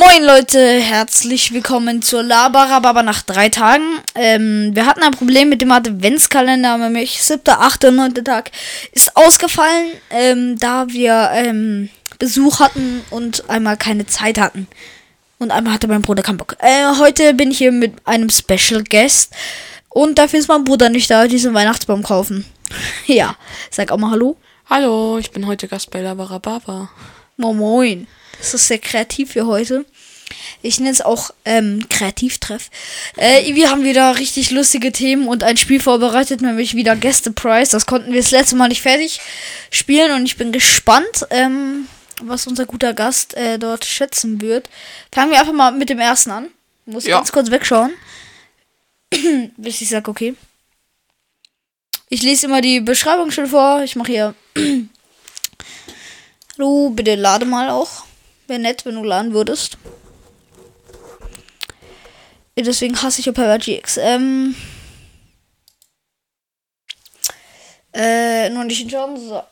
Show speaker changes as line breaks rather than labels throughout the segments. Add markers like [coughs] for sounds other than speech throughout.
Moin Leute, herzlich willkommen zur Labarababa nach drei Tagen. Ähm, wir hatten ein Problem mit dem Adventskalender, nämlich siebter, achter, neunter Tag ist ausgefallen, ähm, da wir ähm, Besuch hatten und einmal keine Zeit hatten. Und einmal hatte mein Bruder keinen Bock. Äh, heute bin ich hier mit einem Special Guest und dafür ist mein Bruder nicht da, diesen Weihnachtsbaum kaufen. [laughs] ja, sag auch mal Hallo.
Hallo, ich bin heute Gast bei Labarababa.
Moin Moin. Das ist sehr kreativ für heute. Ich nenne es auch ähm, Kreativtreff. Äh, wir haben wieder richtig lustige Themen und ein Spiel vorbereitet, nämlich wieder Gäste Prize. Das konnten wir das letzte Mal nicht fertig spielen und ich bin gespannt, ähm, was unser guter Gast äh, dort schätzen wird. Fangen wir einfach mal mit dem ersten an. Muss
Ja.
ganz kurz wegschauen. [clears throat] Bis ich sage, okay. Ich lese immer die Beschreibung schon vor. Ich mache hier. [clears throat] Hallo, bitte lade mal auch. Wäre nett, wenn du laden würdest. Deswegen hasse ich Opera GX. Ähm. Äh, nur nicht hinschauen. So.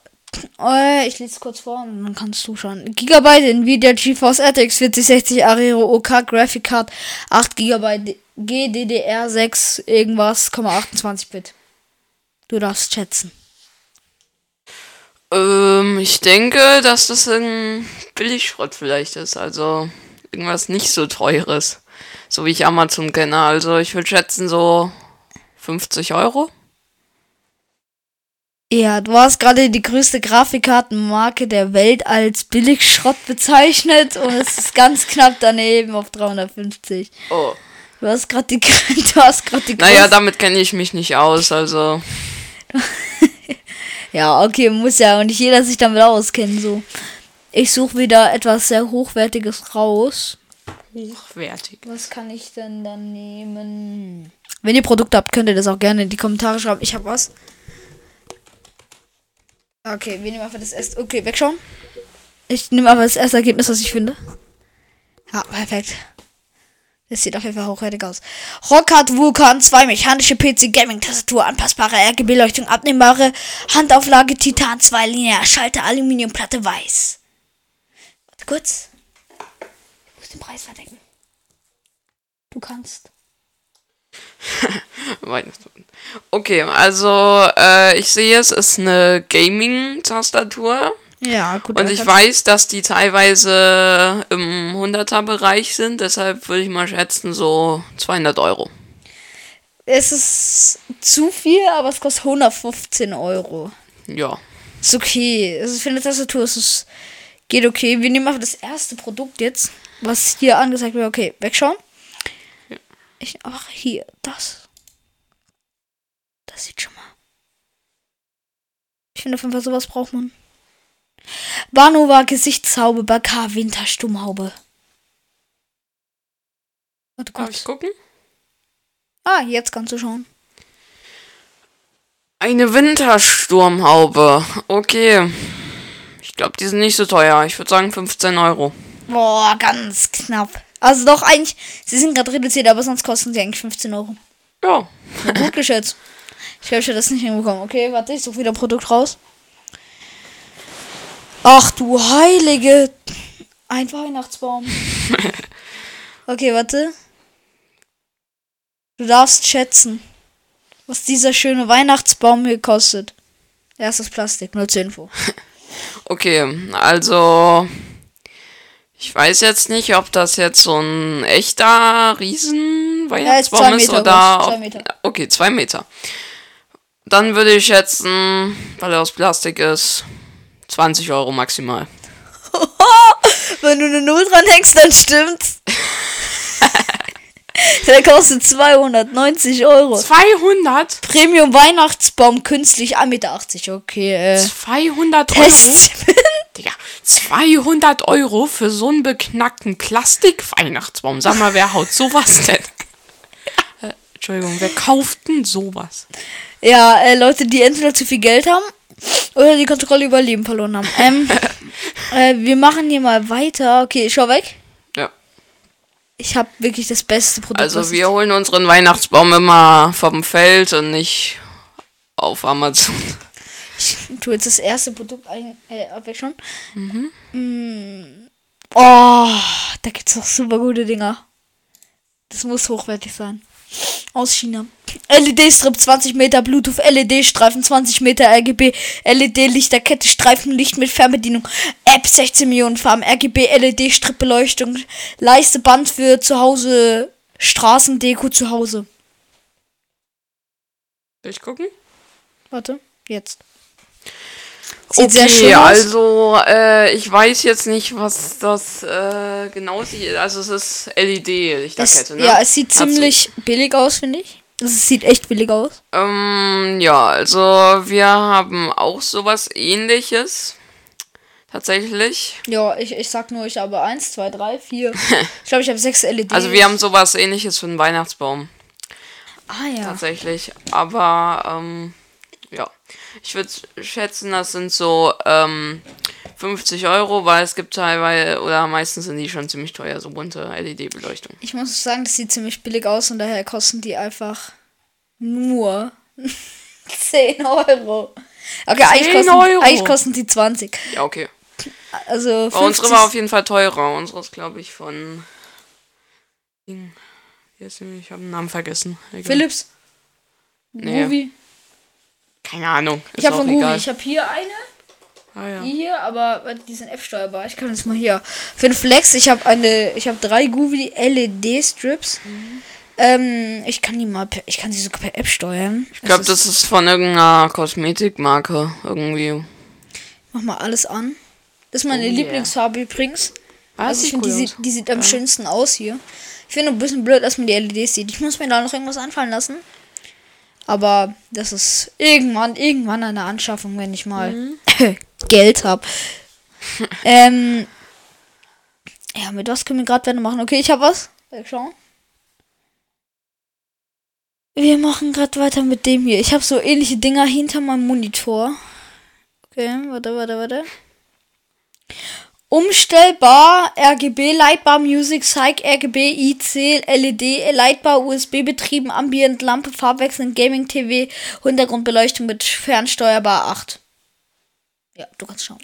Äh, ich lese es kurz vor und dann kannst du schauen. Gigabyte Nvidia GeForce RTX 4060 Aero OK Card 8 GB GDDR6 irgendwas, 28 Bit. Du darfst schätzen.
Ähm, ich denke, dass das ein Billigschrott vielleicht ist. Also irgendwas nicht so teures. So wie ich Amazon kenne. Also ich würde schätzen so 50 Euro.
Ja, du hast gerade die größte Grafikkartenmarke der Welt als Billigschrott bezeichnet und es ist ganz knapp daneben auf 350.
Oh.
Du hast gerade die, [laughs] du hast gerade die
Naja, damit kenne ich mich nicht aus. Also [laughs]
Ja, okay, muss ja nicht jeder sich damit auskennen, so. Ich suche wieder etwas sehr Hochwertiges raus.
hochwertig.
Was kann ich denn dann nehmen? Wenn ihr Produkte habt, könnt ihr das auch gerne in die Kommentare schreiben. Ich habe was. Okay, wir nehmen einfach das erste. Okay, wegschauen. Ich nehme aber das erste Ergebnis, was ich finde. Ja, perfekt. Das sieht auf jeden Fall hochwertig aus. Rockhard Vulkan 2 mechanische PC Gaming Tastatur, anpassbare RGB Leuchtung, abnehmbare Handauflage Titan 2 linear, Schalter Aluminiumplatte weiß. Warte kurz. Ich muss den Preis verdecken. Du kannst. [laughs]
Okay, also äh, ich sehe, es ist eine Gaming-Tastatur.
Ja, gut.
Und ich weiß, dass die teilweise im 100er-Bereich sind, deshalb würde ich mal schätzen, so 200 Euro.
Es ist zu viel, aber es kostet 115 Euro.
Ja.
Ist okay. Es ist für eine Tastatur, es ist, geht okay. Wir nehmen einfach das erste Produkt jetzt, was hier angezeigt wird. Okay, wegschauen. Ich, ach, hier, das. Das sieht schon mal. Ich finde auf jeden Fall, sowas braucht man. Banova Gesichtshaube K Winterstummhaube. Warte
Darf
kurz.
ich gucken?
Ah, jetzt kannst du schauen.
Eine Wintersturmhaube. Okay. Ich glaube, die sind nicht so teuer. Ich würde sagen 15 Euro.
Boah, ganz knapp. Also doch eigentlich, sie sind gerade reduziert, aber sonst kosten sie eigentlich 15 Euro.
Ja.
Gut geschätzt. Ich glaube, ich hätte das nicht hinbekommen. Okay, warte, ich suche wieder Produkt raus. Ach du heilige. Ein Weihnachtsbaum. [laughs] Okay, warte. Du darfst schätzen, was dieser schöne Weihnachtsbaum hier kostet. Erstes Plastik, nur zur Info. [laughs]
Okay, also. Ich weiß jetzt nicht, ob das jetzt so ein echter Riesen-Weihnachtsbaum
zwei
ist oder.
groß, zwei Meter.
Okay, zwei Meter. Dann würde ich schätzen, weil er aus Plastik ist, 20 Euro maximal. [laughs]
Wenn du eine Null dran hängst, dann stimmt's. [laughs] Der kostet 290 Euro.
200?
Premium Weihnachtsbaum künstlich 1,80 Meter. Okay, äh.
200 Euro? Digga, 200 Euro für so einen beknackten Plastik-Weihnachtsbaum. Sag mal, wer haut sowas [laughs] denn? Äh, Entschuldigung, wer kauft denn sowas?
ja, äh, Leute, die entweder zu viel Geld haben oder die Kontrolle über Leben verloren haben. Ähm, [laughs] äh, wir machen hier mal weiter. Okay, schau weg.
Ja.
Ich habe wirklich das beste Produkt.
Also wir holen unseren Weihnachtsbaum immer vom Feld und nicht auf Amazon.
Ich tu jetzt das erste Produkt ein, äh, abwechseln. Mm, Oh, da gibt's noch super gute Dinger. Das muss hochwertig sein. Aus China. LED-Strip 20 Meter, Bluetooth, LED-Streifen 20 Meter, RGB, LED-Lichterkette, Streifenlicht mit Fernbedienung, App 16 Millionen Farben, RGB, LED-Strip-Beleuchtung, Leiste Band für zu Hause, Straßendeko zu Hause.
Soll ich gucken?
Warte, jetzt. Sieht sehr
okay,
schön aus.
also äh, ich weiß jetzt nicht, was das äh, genau sieht. Also es ist
Es,
LED-Lichterkette, ne?
Ja, es sieht ziemlich billig aus, finde ich. Also, Es sieht echt billig aus.
Ähm, ja, also wir haben auch sowas ähnliches. Tatsächlich.
Ja, ich, ich sag nur, ich habe eins, zwei, drei, vier. [laughs] ich glaube, ich habe sechs LEDs.
Also wir haben sowas ähnliches für einen Weihnachtsbaum.
Ah ja.
Tatsächlich. Aber, ähm, ja. Ich würde schätzen, das sind so ähm, 50 Euro, weil es gibt teilweise, oder meistens sind die schon ziemlich teuer, so bunte LED-Beleuchtung.
Ich muss sagen, das sieht ziemlich billig aus und daher kosten die einfach nur [laughs] 10 Euro. Okay, eigentlich
10
kosten,
Euro?
eigentlich kosten die 20.
Ja, okay.
Also
Aber
50,
unsere war auf jeden Fall teurer. Unsere ist, glaube ich, von. Ich habe den Namen vergessen. Egal.
Philips.
Nee.
Guvi.
Keine Ahnung. Ist
Ich habe von Guvi.
egal.
Ich habe hier eine,
Ah, ja.
die hier, aber die sind F-steuerbar. Ich kann jetzt mal hier. Für den Flex, ich habe eine, ich habe drei Guvi LED-Strips.
Mhm.
Ähm, ich kann die mal, per, ich kann sie sogar per App steuern.
Ich glaube, das ist von irgendeiner Kosmetikmarke irgendwie.
Mach mal alles an. Das ist meine
Oh yeah.
Lieblingsfarbe übrigens.
Ah,
Also ich finde, die,
cool
sieht, die sieht am schönsten aus hier. Ich finde ein bisschen blöd, dass man die LEDs sieht. Ich muss mir da noch irgendwas einfallen lassen. Aber das ist irgendwann, irgendwann eine Anschaffung, wenn ich mal
Mhm. [coughs]
Geld habe. ähm, ja, mit was können wir gerade weiter machen? Okay, ich habe was. Ich schauen? Wir machen gerade weiter mit dem hier. Ich habe so ähnliche Dinger hinter meinem Monitor. Okay, warte, warte, warte. Umstellbar, RGB, Lightbar Music, Psych, RGB, IC, LED, Lightbar, USB betrieben, Ambient, Lampe, Farbwechseln, Gaming, TV, Hintergrundbeleuchtung mit fernsteuerbar 8. Ja, du kannst schauen.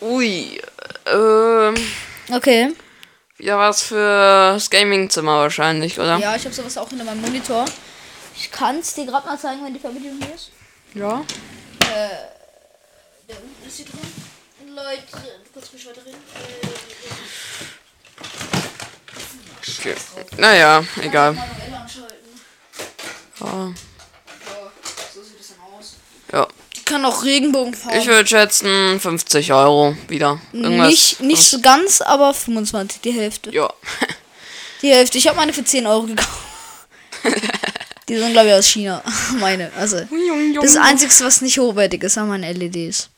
Ui. Ähm.
Okay.
Wieder was für das Gaming-Zimmer wahrscheinlich, oder?
Ja, ich habe sowas auch hinter meinem Monitor. Ich kann es dir gerade mal zeigen, wenn die Verbindung hier ist.
Ja.
Der unten ist hier drin. Leute, mich.
Okay. Naja, egal. Ja.
Ja, kann auch Regenbogenfarben.
Ich würde schätzen 50 Euro wieder. Irgendwas.
nicht, nicht so ganz, aber 25, die Hälfte.
Ja.
Die Hälfte. Ich habe meine für 10 Euro gekauft. [laughs] die sind, glaube ich, aus China. [laughs] meine. Also, das Einzige, was nicht hochwertig ist, sind meine LEDs.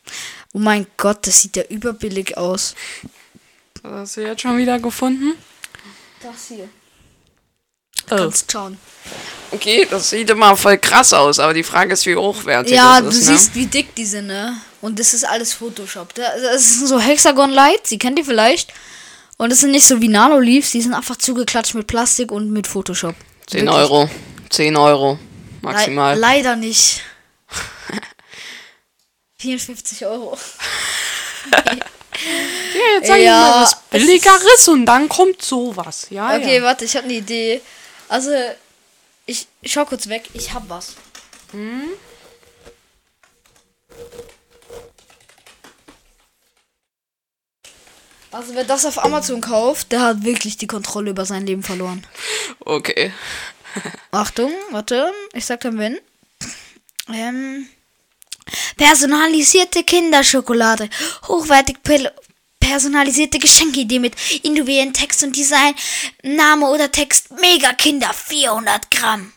Oh mein Gott, das sieht ja überbillig aus.
Hast du jetzt schon wieder gefunden?
Das hier.
Oh.
Kannst schauen.
Okay, das sieht immer voll krass aus, aber die Frage ist, wie hochwertig
Ja, du
das ist, ne?
siehst, wie dick die sind, ne? Und das ist alles Photoshop. Da- Das sind so Hexagon Lights, die kennt ihr vielleicht. Und das sind nicht so wie Nano Leaves, die sind einfach zugeklatscht mit Plastik und mit Photoshop.
10
Wirklich.
Euro. 10 Euro.
Le
Maximal.
leider nicht. [laughs] 54 Euro. [laughs]
Ja, jetzt
sag ich mal was
Billigeres und dann kommt sowas. Ja,
Okay, warte, ich habe eine Idee. Also, ich, ich schau kurz weg. Ich hab was. Also, wer das auf Amazon kauft, der hat wirklich die Kontrolle über sein Leben verloren.
Okay.
Achtung, warte, ich sag dann wenn. Ähm, personalisierte Kinderschokolade. Hochwertig personalisierte Geschenkidee mit individuellen Text und Design. Name oder Text. Mega Kinder, 400 Gramm.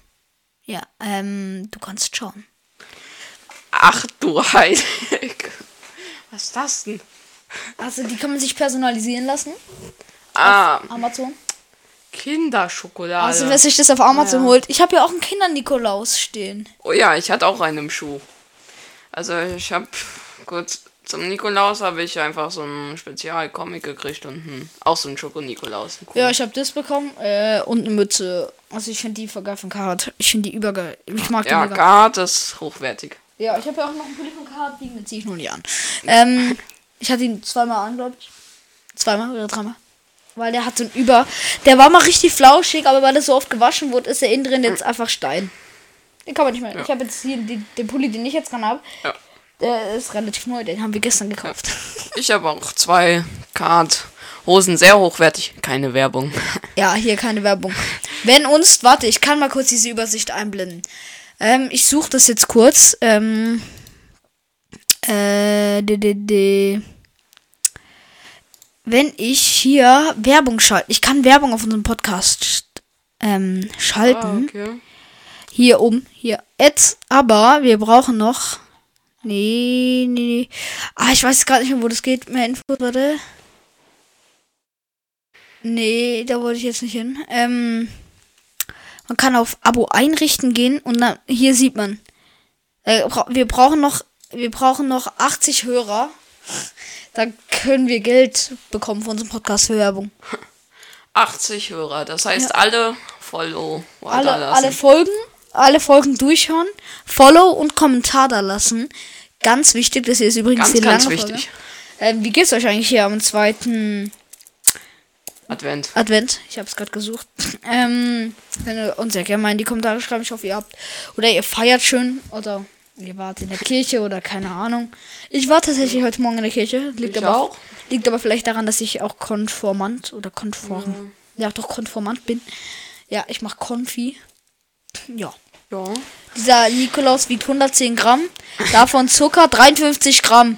Ja, ähm, du kannst schauen.
Ach du Heilig. Was ist das denn?
Also, die kann man sich personalisieren lassen.
Ah,
Amazon.
Kinderschokolade.
Also, wer sich das auf Amazon holt. Ich habe ja auch einen Kinder-Nikolaus stehen.
oh ja, ich hatte auch einen im Schuh. Also ich habe kurz zum Nikolaus habe ich einfach so einen Spezialcomic gekriegt und einen, auch so einen Schoko-Nikolaus. Cool.
Ja, ich habe das bekommen äh, und eine Mütze. Also ich finde die voll geil von Karat. Ich finde die übergeil. Ich mag die
ja. Gard ist hochwertig.
Ja, ich habe ja auch noch einen Pulli von Karat, den ziehe ich nur nicht an. Ähm, [laughs] ich hatte ihn zweimal an, glaube ich. Zweimal oder dreimal. Weil der hat so ein Über. Der war mal richtig flauschig, aber weil das so oft gewaschen wurde, ist er innen drin jetzt einfach Stein. Den kann man nicht mehr.
Ja.
Ich habe jetzt hier die, den Pulli, den ich jetzt gerade habe.
Ja.
Der ist relativ neu, den haben wir gestern gekauft.
Ich habe auch zwei Card-Hosen, sehr hochwertig. Keine Werbung. [laughs]
Ja, hier keine Werbung. Wenn uns, warte, ich kann mal kurz diese Übersicht einblenden. Ähm, ich suche das jetzt kurz. Ähm, äh, de, de, de. Wenn ich hier Werbung schalte, ich kann Werbung auf unserem Podcast ähm, schalten.
Ah, okay.
Hier oben, hier. Jetzt, aber wir brauchen noch. Nee, nee, nee. Ah, ich weiß gerade nicht mehr, wo das geht. Mehr Infos, warte. Nee, da wollte ich jetzt nicht hin. Ähm, man kann auf Abo einrichten gehen und dann hier sieht man. Äh, wir brauchen noch, wir brauchen noch 80 Hörer. Dann können wir Geld bekommen für unseren Podcast für Werbung.
80 Hörer, das heißt alle Follow
alle, alle Folgen, alle Folgen durchhören, Follow und Kommentar da lassen. Ganz wichtig, das hier ist übrigens
Ganz,
die
ganz
lange
wichtig.
Folge. Ähm, wie geht's euch eigentlich hier am zweiten
Advent.
Advent? Ich habe es gerade gesucht. [laughs] Ähm, wenn ihr uns ja gerne mal in die Kommentare schreiben, ich hoffe, ihr habt oder ihr feiert schön oder ihr wart in der Kirche oder keine Ahnung. Ich war tatsächlich heute Morgen in der Kirche. Liegt
Ich
aber
auch.
Liegt aber vielleicht daran, dass ich auch konformant oder konform. Ja, doch konformant bin. Ja, ich mache Konfi. Ja.
Ja.
Dieser Nikolaus wiegt 110 Gramm. Davon Zucker 53 Gramm.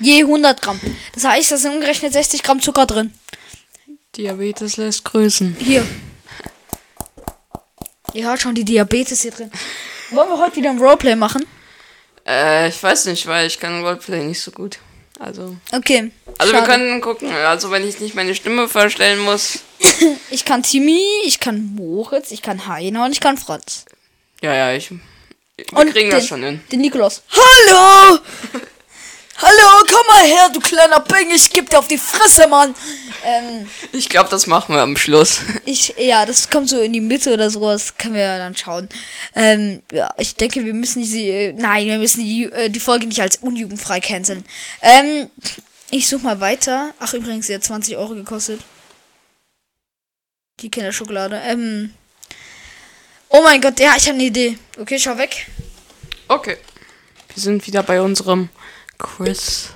Je 100 Gramm. Das heißt, da sind umgerechnet 60 Gramm Zucker drin.
Diabetes lässt grüßen.
Hier. Ihr hört schon die Diabetes hier drin. Wollen wir heute wieder ein Roleplay machen?
Äh, ich weiß nicht, weil ich kann Roleplay nicht so gut. Also.
Okay.
Also wir
schade.
können gucken. Also wenn ich nicht meine Stimme verstellen muss.
Ich kann Timmy, ich kann Moritz, ich kann Heiner und ich kann Franz.
Ja, ja, ich. Wir
Und
kriegen
den,
das schon hin.
Den Nikolaus. Hallo! Hallo, komm mal her, du kleiner Beng, ich geb dir auf die Fresse, Mann. Ähm,
Ich glaube, das machen wir am Schluss.
ich, ja, das kommt so in die Mitte oder so, das können wir ja dann schauen. Ähm, ja, ich denke, wir müssen die, äh, nein, wir müssen die, äh, die Folge nicht als unjugendfrei canceln. Ähm, ich such mal weiter. Ach, übrigens, sie hat 20 Euro gekostet. Die Kinderschokolade. Ähm, oh mein Gott, ja, ich habe eine Idee. Okay, schau weg.
Okay. Wir sind wieder bei unserem Quiz.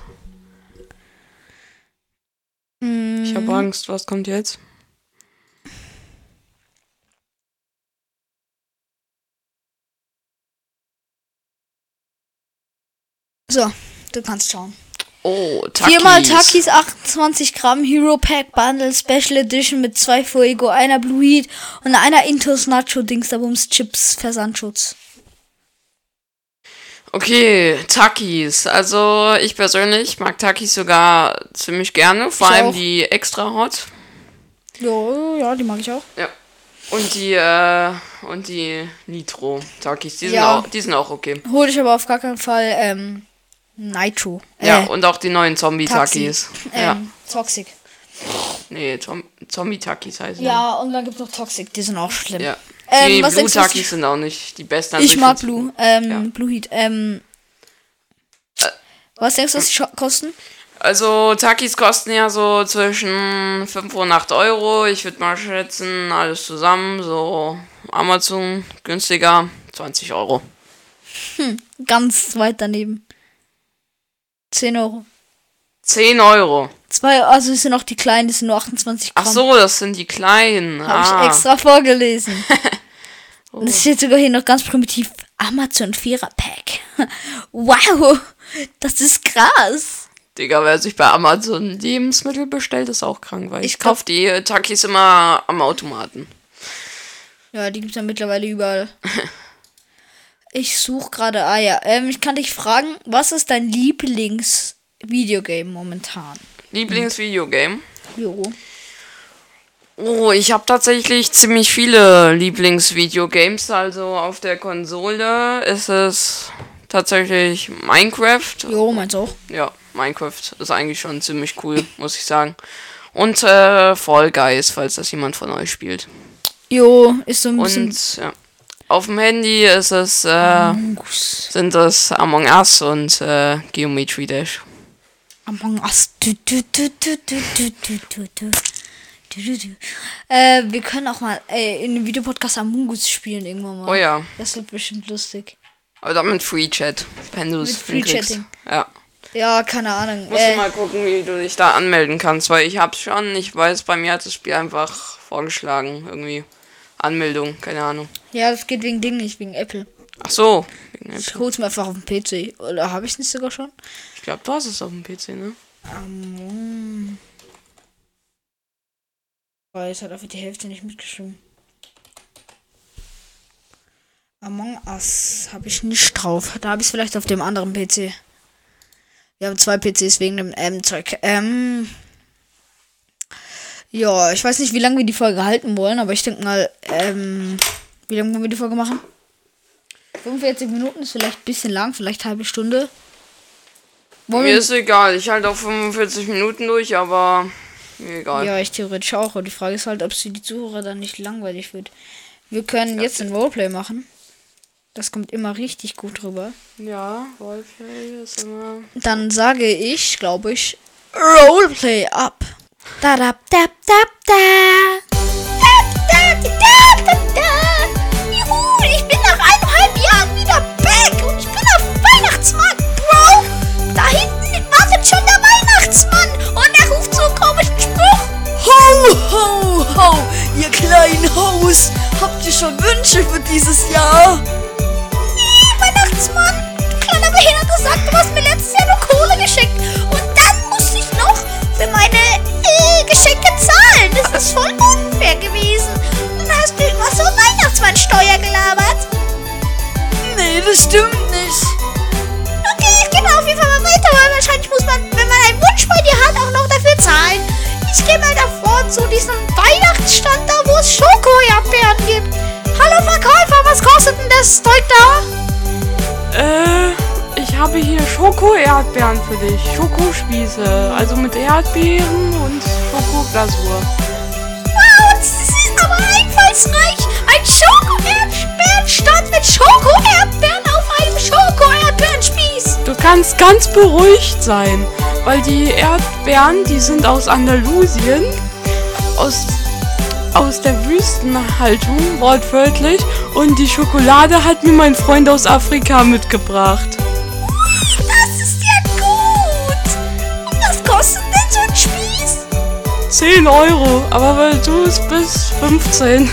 Ich habe Angst, was kommt jetzt?
so, du kannst schauen.
Oh, Takis.
Viermal Takis, 28 Gramm Hero Pack Bundle Special Edition mit zwei Fuego, einer Blue Heat und einer Intos Nacho Dingsterbums Chips Versandschutz.
Okay, Takis. Also ich persönlich mag Takis sogar ziemlich gerne. Vor
Ich
allem
auch.
die extra hot.
Ja, ja, die mag ich auch.
Ja. Und die, äh, und die Nitro Takis. Die sind,
Ja.
auch, die sind auch okay.
Hol ich aber auf gar keinen Fall ähm, Nitro.
Ja,
Äh,
und auch die neuen Zombie
Taxi.
Takis. Ja.
Ähm, Toxic.
Nee, Zom Zombie Takis heißen.
Ja, und dann gibt's noch Toxic, die sind auch schlimm.
Ja.
Ähm,
die
was
Blue
denkst du, was
Takis
ich-
sind auch nicht die besten. Also
Ich mag Blue, ähm,
Ja.
Blue Heat. Ähm,
Äh.
was denkst du, was die kosten?
Also Takis kosten ja so zwischen 5 und 8 Euro. Ich würde mal schätzen, alles zusammen, so Amazon günstiger, 20 Euro.
Ganz weit daneben. 10 Euro.
10 Euro.
Zwei, also es sind auch die kleinen, die sind nur 28 Gramm.
Ach so, das sind die kleinen.
Habe
ah.
ich extra vorgelesen. [laughs]
Oh.
Und es steht sogar hier noch ganz primitiv Amazon Vierer Pack. [laughs] Wow, das ist krass.
Digga, wer sich bei Amazon Lebensmittel bestellt, ist auch krank, weil ich,
Ich glaub-
kauf die Takis immer am Automaten.
Ja, die gibt's ja mittlerweile überall. [laughs] Ich suche gerade, ah ja, ähm, ich kann dich fragen, was ist dein Lieblings-Videogame momentan?
Lieblingsvideogame?
Jo.
Oh, ich habe tatsächlich ziemlich viele Lieblingsvideogames. Also auf der Konsole ist es tatsächlich Minecraft.
Jo, meins auch.
Ja, Minecraft ist eigentlich schon ziemlich cool, [laughs] muss ich sagen. Und äh, Fall Guys, falls das jemand von euch spielt.
Jo, ist so ein bisschen.
Und ja, auf dem Handy ist es, äh, sind das Among Us und äh, Geometry Dash.
Among Us. Du, du, du, du, du, du, du, du. Äh, wir können auch mal äh, in einem Videopodcast Among Us spielen irgendwann mal.
Oh ja.
Das wird bestimmt lustig.
Aber dann mit Free Chat, wenn du es
Free Chatting.
Ja.
Ja, keine Ahnung.
Musst
äh,
du mal gucken, wie du dich da anmelden kannst, weil ich hab's schon. Ich weiß, bei mir hat das Spiel einfach vorgeschlagen irgendwie. Anmeldung, keine Ahnung.
ja, das geht wegen Ding nicht, wegen Apple.
Ach so. wegen
Ich
Apple.
hol's mir einfach auf dem PC. Oder habe ich es nicht sogar schon?
Ich glaube, du hast es auf dem PC, ne?
Among. Oh, jetzt hat einfach die Hälfte nicht mitgeschrieben. Among Us habe ich nicht drauf. Da habe ich es vielleicht auf dem anderen PC. Wir haben zwei PCs wegen dem ähm, Zeug. Ähm. Ja, ich weiß nicht, wie lange wir die Folge halten wollen, aber ich denke mal, ähm, wie lange wollen wir die Folge machen? 45 Minuten ist vielleicht ein bisschen lang, vielleicht halbe Stunde. Wollen
Mir ist egal, ich halte auch 45 Minuten durch, aber mir egal.
Ja, ich theoretisch auch. Und die Frage ist halt, ob sie die Zuhörer dann nicht langweilig wird. Wir können jetzt ein Roleplay machen. Das kommt immer richtig gut rüber.
Ja, Roleplay ist immer.
Dann sage ich, glaube ich, Roleplay ab. Da da da da da. Da, da, da, da, da. Juhu, ich bin nach eineinhalb Jahren wieder back und ich bin auf dem Weihnachtsmarkt, Bro. Da hinten wartet schon der Weihnachtsmann und er ruft so einen komischen Spruch.
Ho, ho, ho, ihr kleinen Haus. Habt ihr schon Wünsche für dieses Jahr?
Zeug da?
Äh, ich habe hier Schoko-Erdbeeren für dich. Schokospieße. Also mit Erdbeeren und Schokoglasur.
Wow, das ist aber einfallsreich. Ein Schoko-Erdbeerenstand mit Schoko-Erdbeeren auf einem Schoko-Erdbeerenspieß.
Du kannst ganz beruhigt sein, weil die Erdbeeren, die sind aus Andalusien, aus, aus der Wüstenhaltung, wortwörtlich, und die Schokolade hat mir mein Freund aus Afrika mitgebracht.
Das ist ja gut. Und was kostet denn so ein Spieß?
10 Euro, aber weil du es bist, 15.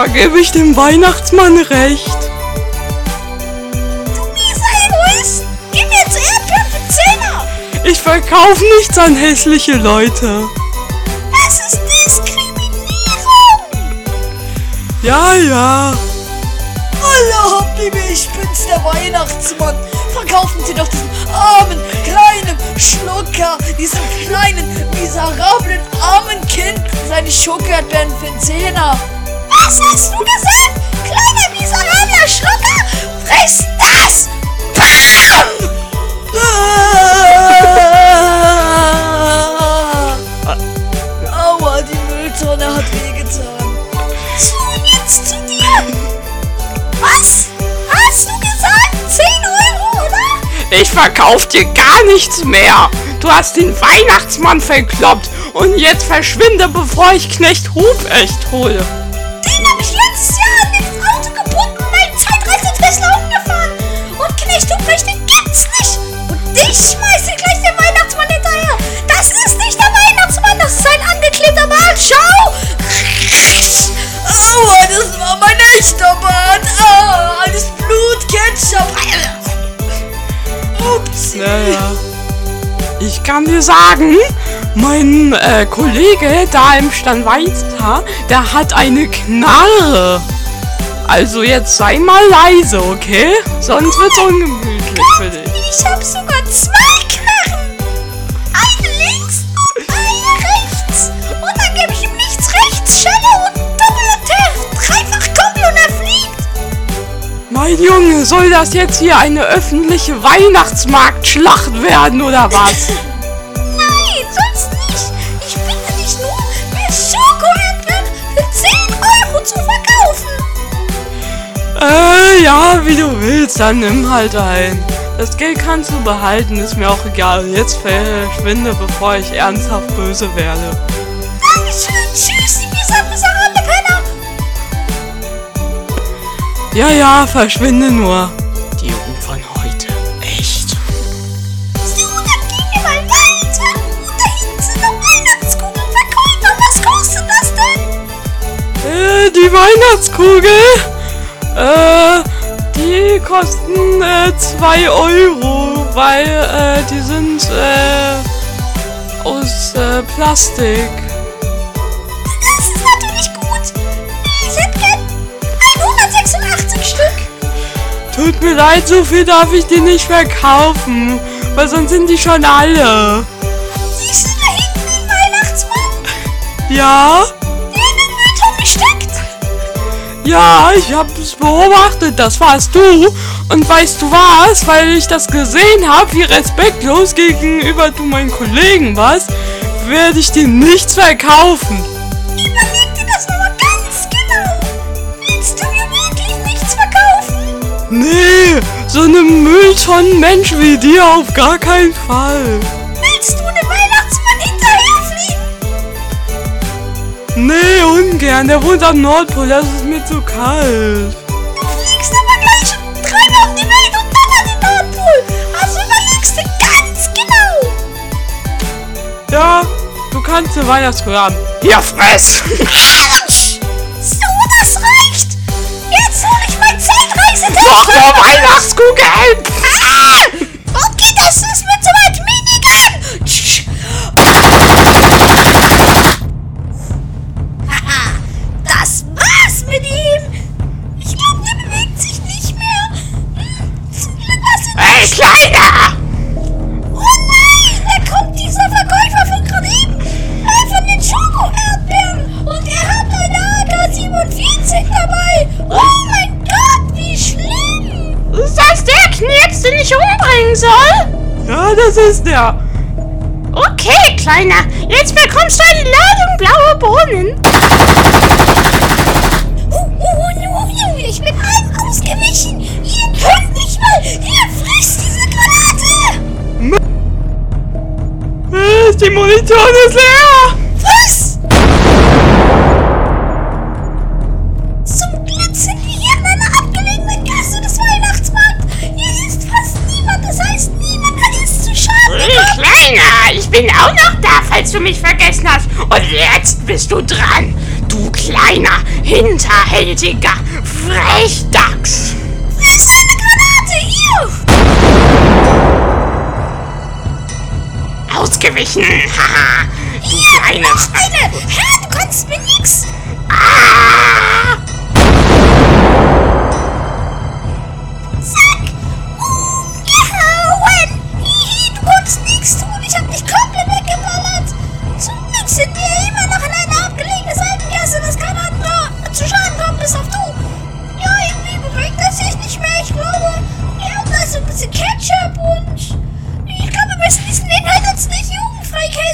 Da
gebe ich dem Weihnachtsmann recht.
Du mieser Egoist! Gib mir jetzt Erdbeeren für Zehner!
Ich verkaufe nichts an hässliche Leute.
Das ist Diskriminierung!
Ja, ja.
Hallo, Habibi, ich bin's, der Weihnachtsmann. Verkaufen Sie doch diesen armen, kleinen Schlucker, diesem kleinen, miserablen, armen Kind seine Schokoerdbeeren für einen Zehner.
Was hast du gesagt? Kleiner miserabler Schlucker! Friss das! Bam!
Ah. Aua, die Mülltonne hat wehgetan.
So, jetzt zu dir! Was? Hast du gesagt 10 Euro, oder?
Ich verkauf dir gar nichts mehr. Du hast den Weihnachtsmann verkloppt. Und jetzt verschwinde, bevor ich Knecht Ruprecht hole.
Und Knecht Ruprecht, den gibt's nicht. Und dich schmeiße ich gleich den Weihnachtsmann hinterher. Das ist nicht der Weihnachtsmann, das ist ein angeklebter Bart. Schau!
Aua, das war mein echter Bart. Ah, alles Blut, Ketchup. Ups.
Naja. Ich kann dir sagen, mein äh, Kollege da im Stand weiter, der hat eine Knarre. Also jetzt sei mal leise, okay? Sonst wird's ungemütlich für dich.
Ich habe sogar zwei Knarren. Eine links und eine rechts. Und dann gebe ich ihm nichts rechts, Schelle und Doppelattack. Dreifach Kombi und er fliegt.
Mein Junge, soll das jetzt hier eine öffentliche Weihnachtsmarktschlacht werden oder was? [laughs] Äh, ja, wie du willst, dann nimm halt ein. Das Geld kannst du behalten, ist mir auch egal. Jetzt verschwinde, bevor ich ernsthaft böse werde.
Dankeschön. Tschüss, ihr miserable Penner.
Ja, ja, verschwinde nur. Die Jugend von heute. Echt.
So, dann gehen wir mal weiter. Und da hinten sind noch Weihnachtskugelverkäufer. Was kostet das denn?
Äh, die Weihnachtskugel? Äh, die kosten äh, 2 Euro, weil äh, die sind äh, aus äh, Plastik.
Das ist natürlich gut. Ich hätte gern 186 Stück.
Tut mir leid, so viel darf ich die nicht verkaufen, weil sonst sind die schon alle.
Siehst du da hinten den Weihnachtsmann?
Ja?
Der in den Müllton gesteckt?
Ja, ich hab's beobachtet, das warst du. Und weißt du was, weil ich das gesehen habe, wie respektlos gegenüber du meinen Kollegen warst, werde ich dir nichts verkaufen.
Überleg dir das aber ganz genau. Willst du mir wirklich nichts verkaufen?
Nee, so eine Mülltonnen-Mensch wie dir auf gar keinen Fall.
Willst du dem Weihnachtsmann hinterherfliegen?
Nee, ungern, der wohnt am Nordpol, das ist mir zu kalt.
Du fliegst aber gleich dreimal um die Welt und dann an den Nordpol. Also überlegst du ganz genau.
Ja, du kannst eine Weihnachtskugel haben. Hier, fress!
Autsch! So, das reicht. Jetzt hol ich mein Zeitreisetest.
Noch mehr Weihnachtskugeln!
Ah! Okay, das ist das
ist der. Okay, Kleiner. Jetzt bekommst du eine Ladung blaue Bohnen.
Oh, oh, oh, oh, ich bin allem ausgewichen. Ihr könnt nicht mal. Ihr frisst diese Granate.
Äh, Die Munition ist leer!
Noch da, falls du mich vergessen hast. Und jetzt bist du dran. Du kleiner, hinterhältiger Frechdachs.
Friss eine Granate, hier.
Ausgewichen. Haha. Du kleine...
Noch eine. Hä, du kannst mir nix.
Ah!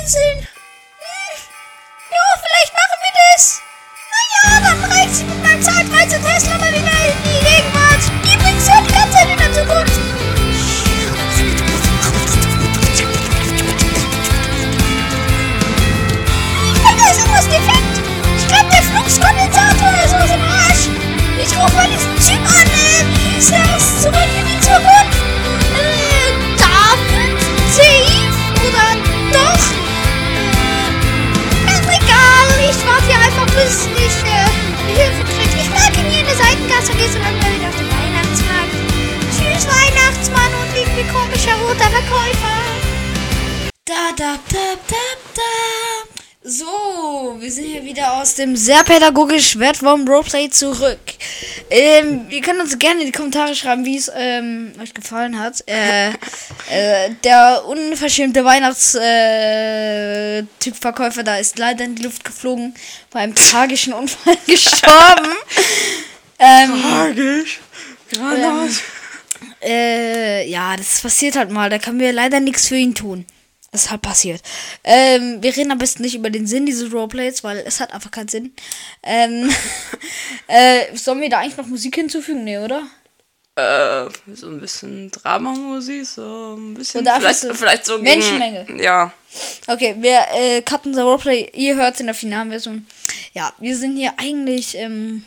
Canceln. Hm. Ja, vielleicht machen wir das. Naja, dann ich mit meinem Zeitreisetest mal wieder in Seitengasse und lange wieder auf den Weihnachtsmarkt. Tschüss, Weihnachtsmann und irgendwie komischer roter Verkäufer.
Da, da, da, da, da. So, wir sind hier wieder aus dem sehr pädagogisch wertvollen Roleplay zurück. Ähm, ihr könnt uns gerne in die Kommentare schreiben, wie es ähm, euch gefallen hat. Äh, äh, der unverschämte Weihnachtstyp äh, da ist leider in die Luft geflogen, bei einem tragischen Unfall [laughs] gestorben. Ähm,
Tragisch. Granat.
Ähm,
Äh, ja, das passiert halt mal. Da können wir leider nichts für ihn tun. Das ist halt passiert. Ähm, wir reden am besten nicht über den Sinn dieses Roleplays, weil es hat einfach keinen Sinn. Ähm, [laughs] äh, sollen wir da eigentlich noch Musik hinzufügen? Nee, oder?
Äh, so ein bisschen Dramamusik, so ein bisschen.
Oder
vielleicht,
so
vielleicht so
Menschenmenge.
Gegen, ja.
Okay, wir äh, cutten unser Roleplay. Ihr hört es in der finalen Version. Ja, wir sind hier eigentlich ähm,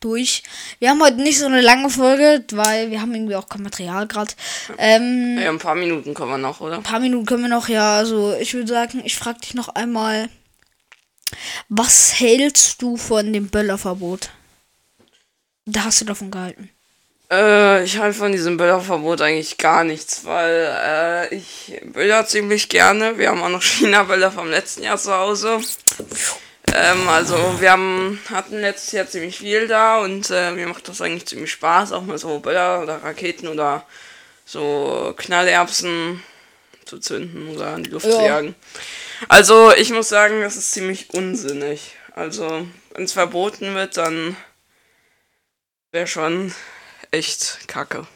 durch. Wir haben heute nicht so eine lange Folge, weil wir haben irgendwie auch kein Material gerade. Ähm,
ja. Ein paar Minuten kommen wir noch, oder?
ein paar Minuten können wir noch, ja. Also ich würde sagen, ich frage dich noch einmal, was hältst du von dem Böllerverbot? Da hast du davon gehalten.
Äh, ich halte von diesem Böllerverbot eigentlich gar nichts, weil äh, ich böller ziemlich gerne. Wir haben auch noch [laughs] China-Böller vom letzten Jahr zu Hause. Ähm, also wir haben, hatten letztes Jahr ziemlich viel da und äh, mir macht das eigentlich ziemlich Spaß, auch mal so Böller oder Raketen oder so Knallerbsen zu zünden oder in die Luft zu
Ja.
jagen. Also ich muss sagen, das ist ziemlich unsinnig. Also wenn es verboten wird, dann wäre schon echt kacke.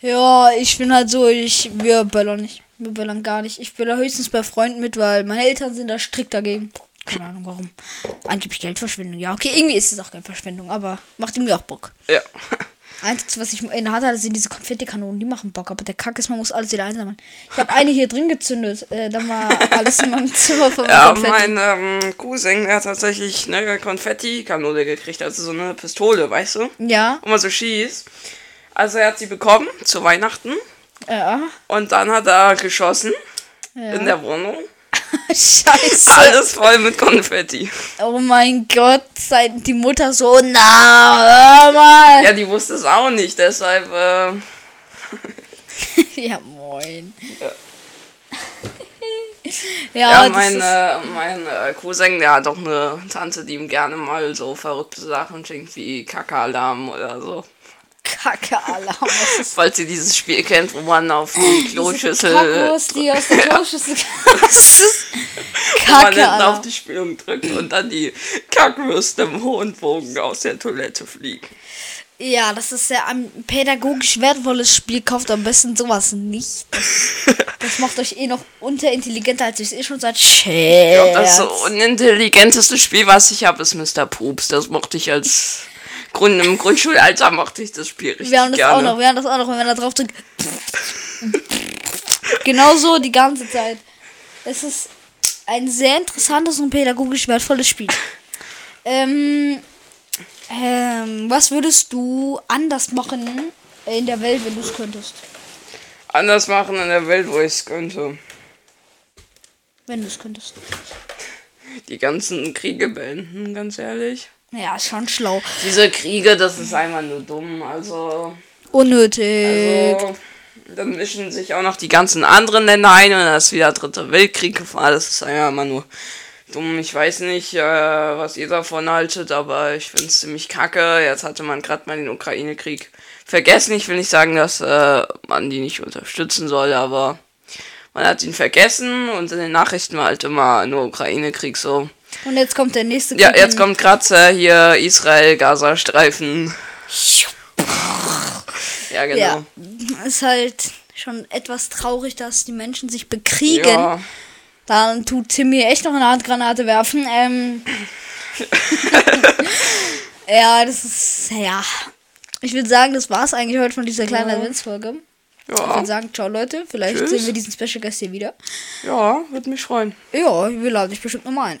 Ja, ich bin halt so, ich, wir böllern nicht. Wir böllern gar nicht. Ich böller höchstens bei Freunden mit, weil meine Eltern sind da strikt dagegen. Keine Ahnung warum. Angeblich Geldverschwendung. Ja, okay, irgendwie ist es auch Geldverschwendung, aber macht irgendwie auch Bock.
Ja. [laughs]
Einziges, was ich in der Hand hatte, sind diese Konfettikanonen. Die machen Bock, aber der Kack ist, man muss alles wieder einsammeln. Ich habe eine hier drin gezündet. Äh, dann war alles in meinem Zimmer mit
Ja,
Konfetti.
mein ähm, Cousin, der hat tatsächlich eine Konfetti-Kanone gekriegt, also so eine Pistole, weißt du?
Ja,
Wo man so schießt. Also er hat sie bekommen zu Weihnachten
ja.
und dann hat er geschossen
ja.
in der Wohnung. [laughs]
Scheiße.
Alles voll mit Konfetti.
Oh mein Gott, seit die Mutter so, na, hör mal.
Ja, die wusste es auch nicht, deshalb, äh, [laughs]
Ja, moin.
Ja. [laughs]
ja,
ja,
das
mein, äh, äh, Cousin, der hat auch eine Tante, die ihm gerne mal so verrückte Sachen schenkt, wie Kacke-Alarm oder so.
Kacke-Alarm.
Falls ihr dieses Spiel kennt, wo man auf die Kloschüssel
Kackwurst, die aus der [laughs] Kloschüssel [laughs] ist
wo man hinten auf die Spülung drückt und dann die Kackwürste im hohen Bogen aus der Toilette fliegen.
Ja, das ist ja ein pädagogisch wertvolles Spiel. Kauft am besten sowas nicht. Das, das macht euch eh noch unterintelligenter, als ihr es eh schon seid. Scherz.
Das so unintelligenteste Spiel, was ich habe, ist Mr. Poops. Das mochte ich als Grund im Grundschulalter mochte ich das Spiel richtig
wir haben das
gerne.
auch noch, wir haben das auch noch, wenn man da drauf drückt. genau so die ganze Zeit. Es ist ein sehr interessantes und pädagogisch wertvolles Spiel. Ähm, ähm, was würdest du anders machen in der Welt, wenn du es könntest?
Anders machen in der Welt, wo ich es könnte.
Wenn du es könntest.
Die ganzen Kriege beenden, ganz ehrlich.
Ja, ist schon schlau.
Diese Kriege, das ist einfach nur dumm. Also,
Unnötig.
also dann mischen sich auch noch die ganzen anderen Länder ein und dann ist wieder dritte Weltkrieg gefahren. Das ist einfach immer nur dumm. Ich weiß nicht, äh, was ihr davon haltet, aber ich finde es ziemlich kacke. Jetzt hatte man gerade mal den Ukraine-Krieg vergessen. Ich will nicht sagen, dass äh, man die nicht unterstützen soll, aber man hat ihn vergessen und in den Nachrichten war halt immer nur Ukraine-Krieg so.
Und jetzt kommt der nächste
Ja,
Krieg
jetzt kommt äh, hier Israel-Gaza-Streifen. Ja, genau.
Ja, ist halt schon etwas traurig, dass die Menschen sich bekriegen.
Ja.
Dann tut Timmy echt noch eine Handgranate werfen. Ähm. [laughs] ja, das ist. Ja. Ich würde sagen, das war's eigentlich heute von dieser kleinen Adventsfolge. Ich
Ja,
würde sagen, ciao Leute. Vielleicht
Tschüss.
sehen wir diesen Special Guest hier wieder.
ja, würde mich freuen.
Ja, wir laden dich bestimmt nochmal ein.